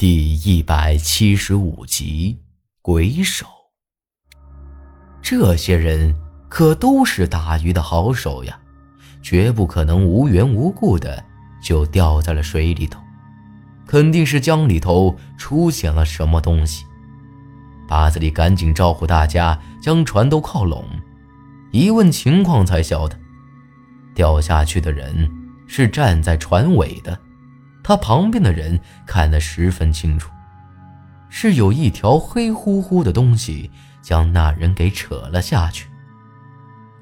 第一百七十五集，鬼手。这些人可都是打鱼的好手呀，绝不可能无缘无故的就掉在了水里头，肯定是江里头出现了什么东西。八子里赶紧招呼大家将船都靠拢，一问情况才晓得，掉下去的人是站在船尾的。他旁边的人看得十分清楚，是有一条黑乎乎的东西将那人给扯了下去。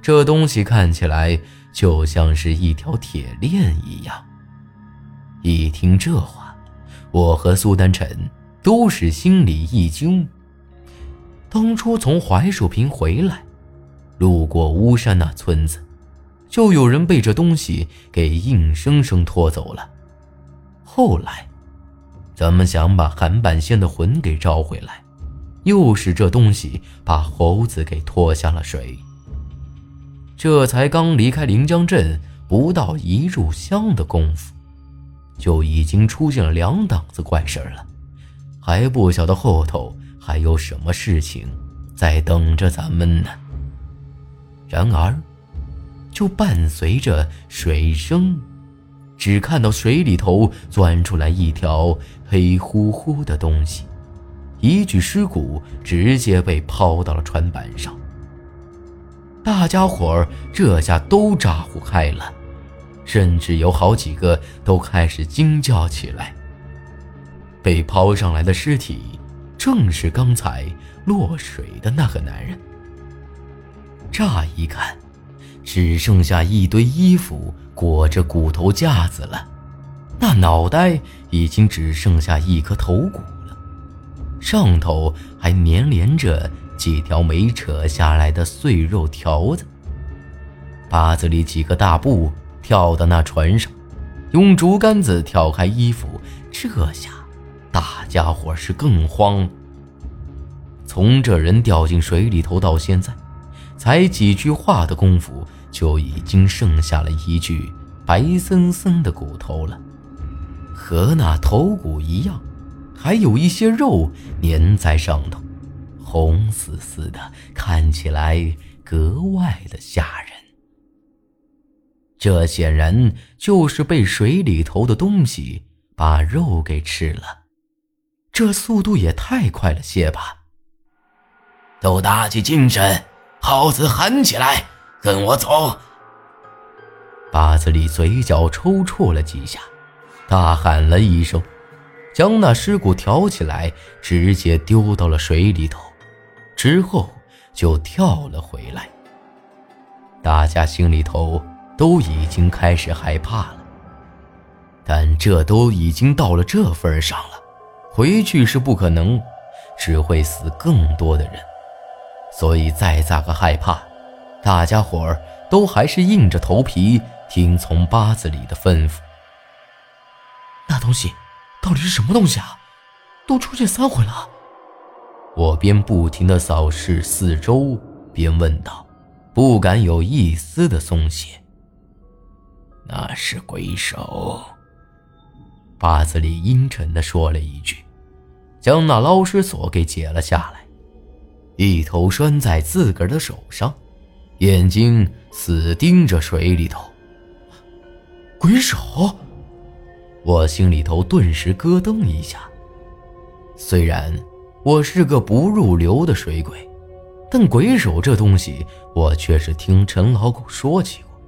这东西看起来就像是一条铁链一样。一听这话，我和苏丹晨都是心里一惊。当初从槐树坪回来，路过巫山那村子，就有人被这东西给硬生生拖走了。后来，咱们想把韩半仙的魂给招回来，又是这东西把猴子给拖下了水。这才刚离开临江镇不到一炷香的功夫，就已经出现了两档子怪事了，还不晓得后头还有什么事情在等着咱们呢。然而，就伴随着水声。只看到水里头钻出来一条黑乎乎的东西，一具尸骨直接被抛到了船板上。大家伙儿这下都咋呼开了，甚至有好几个都开始惊叫起来。被抛上来的尸体正是刚才落水的那个男人。乍一看，只剩下一堆衣服。裹着骨头架子了，那脑袋已经只剩下一颗头骨了，上头还粘连着几条没扯下来的碎肉条子。八子里几个大步跳到那船上，用竹竿子挑开衣服，这下大家伙是更慌了。从这人掉进水里头到现在，才几句话的功夫。就已经剩下了一具白森森的骨头了，和那头骨一样，还有一些肉粘在上头，红丝丝的，看起来格外的吓人。这显然就是被水里头的东西把肉给吃了，这速度也太快了些吧！都打起精神，耗子喊起来！跟我走！八子里嘴角抽搐了几下，大喊了一声，将那尸骨挑起来，直接丢到了水里头，之后就跳了回来。大家心里头都已经开始害怕了，但这都已经到了这份上了，回去是不可能，只会死更多的人，所以再咋个害怕。大家伙儿都还是硬着头皮听从八字里的吩咐。那东西到底是什么东西啊？都出现三回了。我边不停地扫视四周，边问道，不敢有一丝的松懈。那是鬼手。八字里阴沉地说了一句，将那捞尸索给解了下来，一头拴在自个儿的手上。眼睛死盯着水里头，鬼手，我心里头顿时咯噔一下。虽然我是个不入流的水鬼，但鬼手这东西我却是听陈老狗说起过。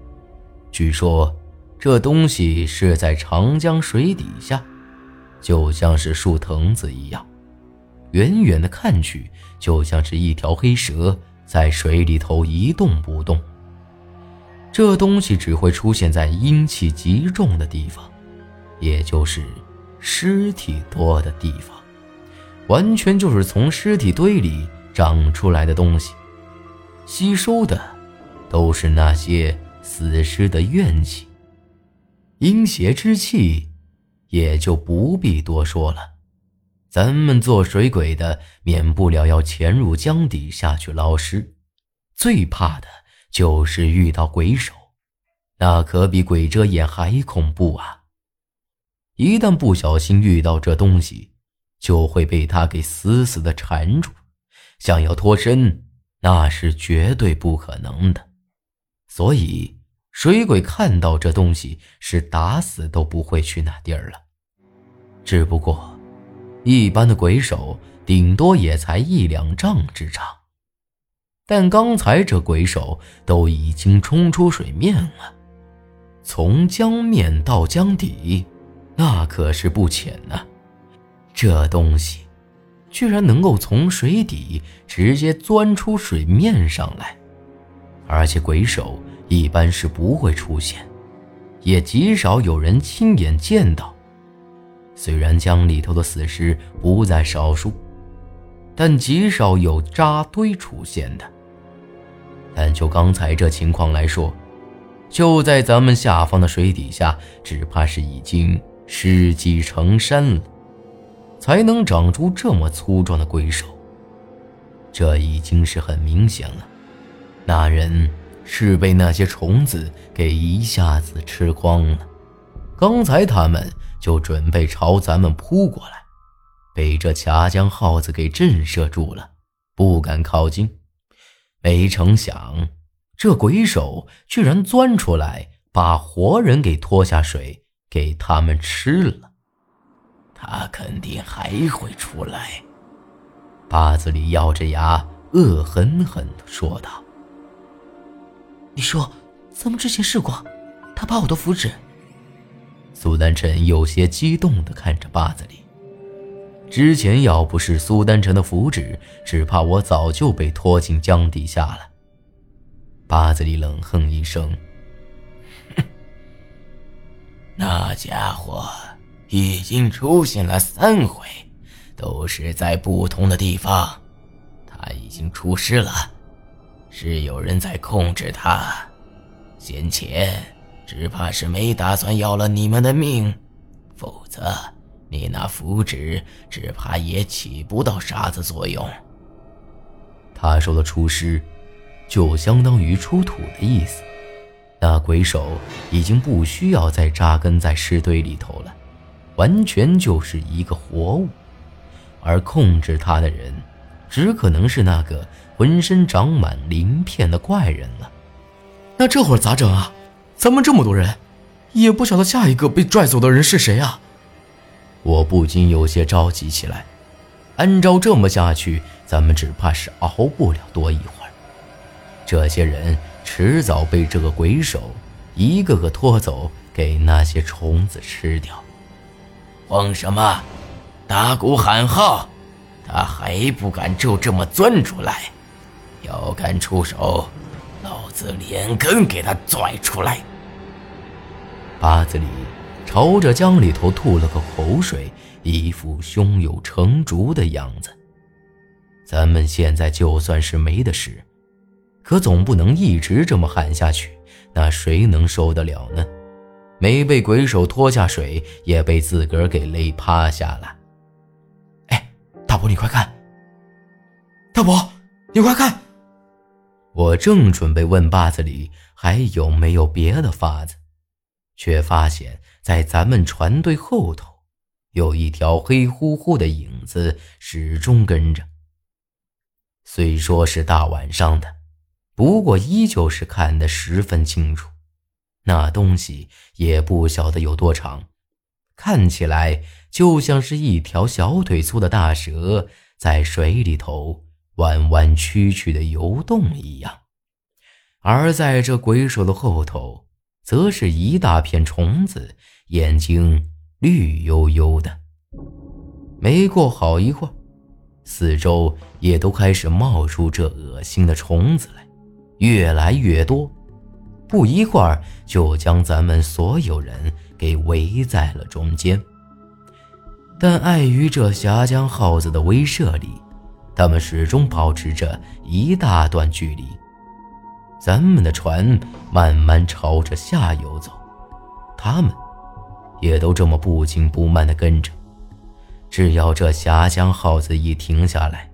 据说这东西是在长江水底下，就像是树藤子一样，远远的看去就像是一条黑蛇。在水里头一动不动。这东西只会出现在阴气极重的地方，也就是尸体多的地方，完全就是从尸体堆里长出来的东西，吸收的都是那些死尸的怨气、阴邪之气，也就不必多说了。咱们做水鬼的，免不了要潜入江底下去捞尸，最怕的就是遇到鬼手，那可比鬼遮眼还恐怖啊！一旦不小心遇到这东西，就会被它给死死的缠住，想要脱身那是绝对不可能的。所以，水鬼看到这东西是打死都不会去那地儿了。只不过，一般的鬼手顶多也才一两丈之长，但刚才这鬼手都已经冲出水面了，从江面到江底，那可是不浅呢。这东西，居然能够从水底直接钻出水面上来，而且鬼手一般是不会出现，也极少有人亲眼见到。虽然江里头的死尸不在少数，但极少有扎堆出现的。但就刚才这情况来说，就在咱们下方的水底下，只怕是已经尸积成山了。才能长出这么粗壮的鬼手，这已经是很明显了。那人是被那些虫子给一下子吃光了。刚才他们就准备朝咱们扑过来，被这夹江耗子给震慑住了，不敢靠近。没成想，这鬼手居然钻出来，把活人给拖下水，给他们吃了。他肯定还会出来。八子里咬着牙，恶狠狠地说道：“你说，咱们之前试过，他把我的符纸。”苏丹臣有些激动地看着八子里。之前要不是苏丹臣的符纸，只怕我早就被拖进江底下了。八子里冷哼一声：“，那家伙。”已经出现了三回，都是在不同的地方。他已经出师了，是有人在控制他。先前只怕是没打算要了你们的命，否则你那符纸只怕也起不到啥子作用。他说的出师，就相当于出土的意思。那鬼手已经不需要再扎根在尸堆里头了。完全就是一个活物，而控制他的人，只可能是那个浑身长满鳞片的怪人了。那这会儿咋整啊？咱们这么多人，也不晓得下一个被拽走的人是谁啊！我不禁有些着急起来。按照这么下去，咱们只怕是熬不了多一会儿。这些人迟早被这个鬼手一个个拖走，给那些虫子吃掉。慌什么？打鼓喊号！他还不敢就这么钻出来。要敢出手，老子连根给他拽出来！八子里朝着江里头吐了个口水，一副胸有成竹的样子。咱们现在就算是没得事，可总不能一直这么喊下去，那谁能受得了呢？没被鬼手拖下水，也被自个儿给勒趴下了。哎，大伯，你快看！大伯，你快看！我正准备问八子里还有没有别的法子，却发现，在咱们船队后头，有一条黑乎乎的影子始终跟着。虽说是大晚上的，不过依旧是看得十分清楚。那东西也不晓得有多长，看起来就像是一条小腿粗的大蛇在水里头弯弯曲曲的游动一样，而在这鬼手的后头，则是一大片虫子，眼睛绿油油的。没过好一会儿，四周也都开始冒出这恶心的虫子来，越来越多。不一会儿，就将咱们所有人给围在了中间。但碍于这峡江耗子的威慑力，他们始终保持着一大段距离。咱们的船慢慢朝着下游走，他们也都这么不紧不慢地跟着。只要这峡江耗子一停下来，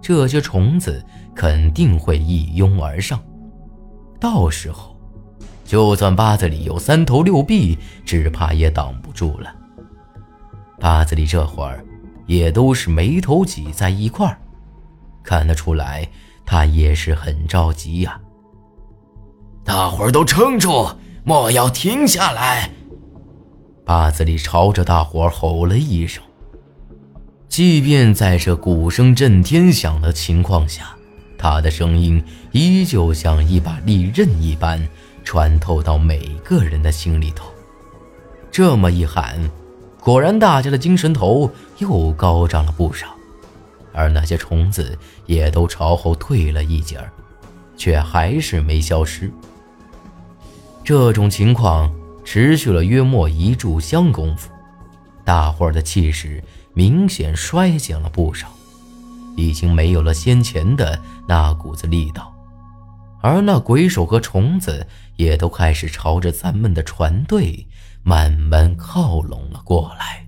这些虫子肯定会一拥而上，到时候。就算八子里有三头六臂，只怕也挡不住了。八子里这会儿也都是眉头挤在一块儿，看得出来他也是很着急呀。大伙儿都撑住，莫要停下来！八子里朝着大伙儿吼了一声。即便在这鼓声震天响的情况下，他的声音依旧像一把利刃一般穿透到每个人的心里头。这么一喊，果然大家的精神头又高涨了不少，而那些虫子也都朝后退了一截儿，却还是没消失。这种情况持续了约莫一炷香功夫，大伙儿的气势。明显衰减了不少，已经没有了先前的那股子力道，而那鬼手和虫子也都开始朝着咱们的船队慢慢靠拢了过来。